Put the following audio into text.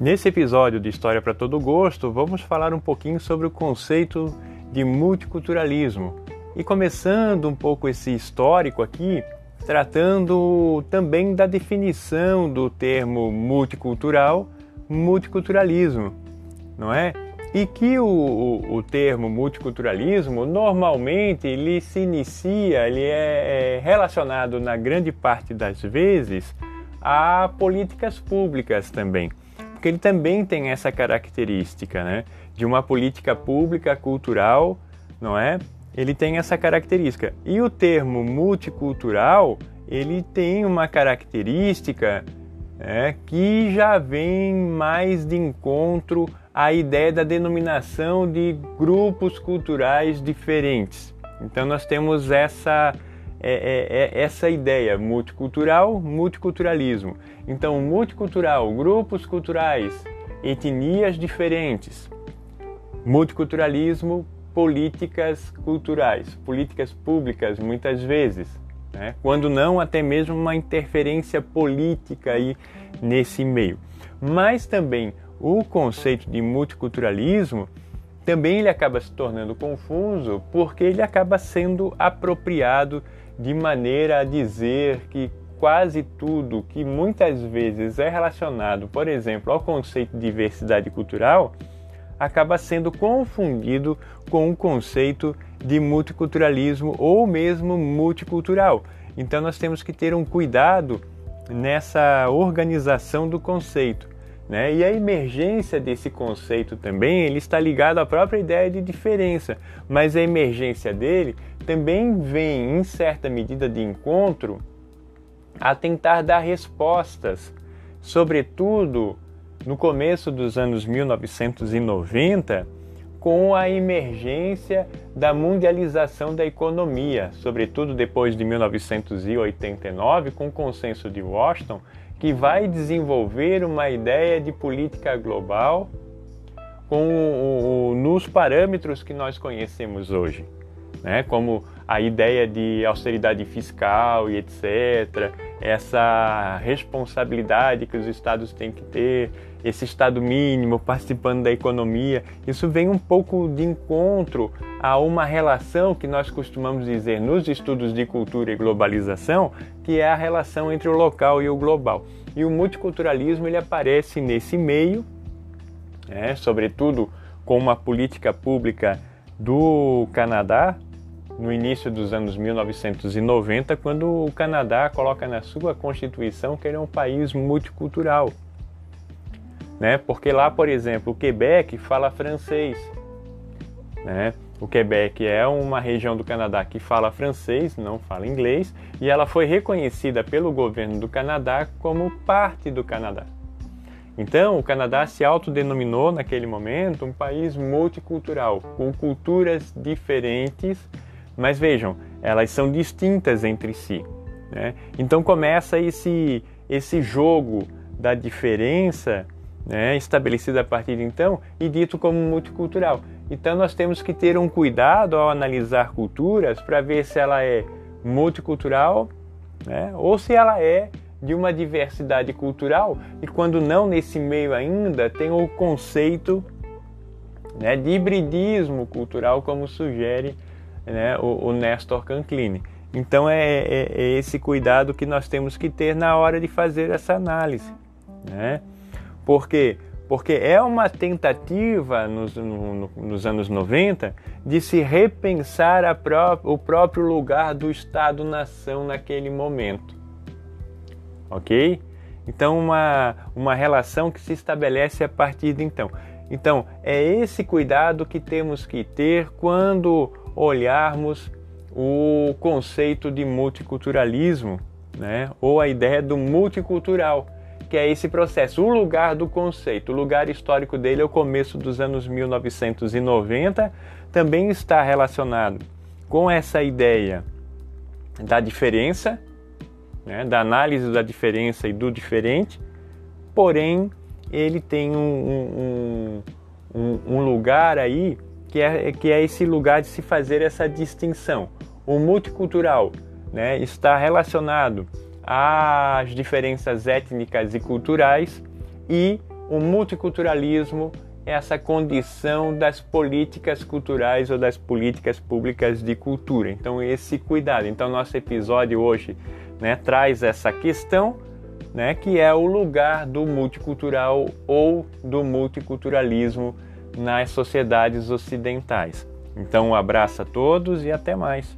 Nesse episódio de História para Todo Gosto, vamos falar um pouquinho sobre o conceito de multiculturalismo. E começando um pouco esse histórico aqui, tratando também da definição do termo multicultural, multiculturalismo, não é? E que o, o, o termo multiculturalismo normalmente ele se inicia, ele é, é relacionado na grande parte das vezes a políticas públicas também porque ele também tem essa característica, né? De uma política pública cultural, não é? Ele tem essa característica. E o termo multicultural, ele tem uma característica é, que já vem mais de encontro à ideia da denominação de grupos culturais diferentes. Então nós temos essa é, é, é essa ideia multicultural, multiculturalismo. Então, multicultural, grupos culturais, etnias diferentes. Multiculturalismo, políticas culturais, políticas públicas, muitas vezes. Né? Quando não, até mesmo uma interferência política aí nesse meio. Mas também o conceito de multiculturalismo também ele acaba se tornando confuso porque ele acaba sendo apropriado de maneira a dizer que quase tudo que muitas vezes é relacionado, por exemplo, ao conceito de diversidade cultural, acaba sendo confundido com o conceito de multiculturalismo ou mesmo multicultural. Então nós temos que ter um cuidado nessa organização do conceito. Né? E a emergência desse conceito também ele está ligado à própria ideia de diferença, mas a emergência dele também vem, em certa medida, de encontro a tentar dar respostas, sobretudo no começo dos anos 1990, com a emergência da mundialização da economia, sobretudo depois de 1989, com o consenso de Washington, que vai desenvolver uma ideia de política global com o, o, nos parâmetros que nós conhecemos hoje, né? como a ideia de austeridade fiscal e etc., essa responsabilidade que os estados têm que ter, esse estado mínimo participando da economia, isso vem um pouco de encontro a uma relação que nós costumamos dizer nos estudos de cultura e globalização, que é a relação entre o local e o global. E o multiculturalismo ele aparece nesse meio, né, sobretudo com uma política pública do Canadá, no início dos anos 1990, quando o Canadá coloca na sua constituição que ele é um país multicultural. Né? Porque lá, por exemplo, o Quebec fala francês. Né? O Quebec é uma região do Canadá que fala francês, não fala inglês, e ela foi reconhecida pelo governo do Canadá como parte do Canadá. Então, o Canadá se autodenominou naquele momento um país multicultural, com culturas diferentes mas vejam, elas são distintas entre si. Né? Então começa esse, esse jogo da diferença né, estabelecido a partir de então e dito como multicultural. Então nós temos que ter um cuidado ao analisar culturas para ver se ela é multicultural né, ou se ela é de uma diversidade cultural e quando não nesse meio ainda tem o conceito né, de hibridismo cultural como sugere né, o, o Nestor Canclini. Então é, é, é, esse cuidado que nós temos que ter na hora de fazer essa análise. Né? Por quê? Porque é uma tentativa nos, no, nos anos 90 de se repensar pró o próprio lugar do Estado-nação naquele momento. Ok? Então, uma, uma relação que se estabelece a partir de então. Então, é esse cuidado que temos que ter quando olharmos o conceito de multiculturalismo, né? ou a ideia do multicultural, que é esse processo. O lugar do conceito, o lugar histórico dele é o começo dos anos 1990, também está relacionado com essa ideia da diferença, né? da análise da diferença e do diferente, porém ele tem um, um, um, um lugar aí que é, que é esse lugar de se fazer essa distinção. O multicultural né, está relacionado às diferenças étnicas e culturais e o multiculturalismo é essa condição das políticas culturais ou das políticas públicas de cultura. Então, esse cuidado. Então, nosso episódio hoje né, traz essa questão, né, que é o lugar do multicultural ou do multiculturalismo nas sociedades ocidentais. Então, um abraço a todos e até mais.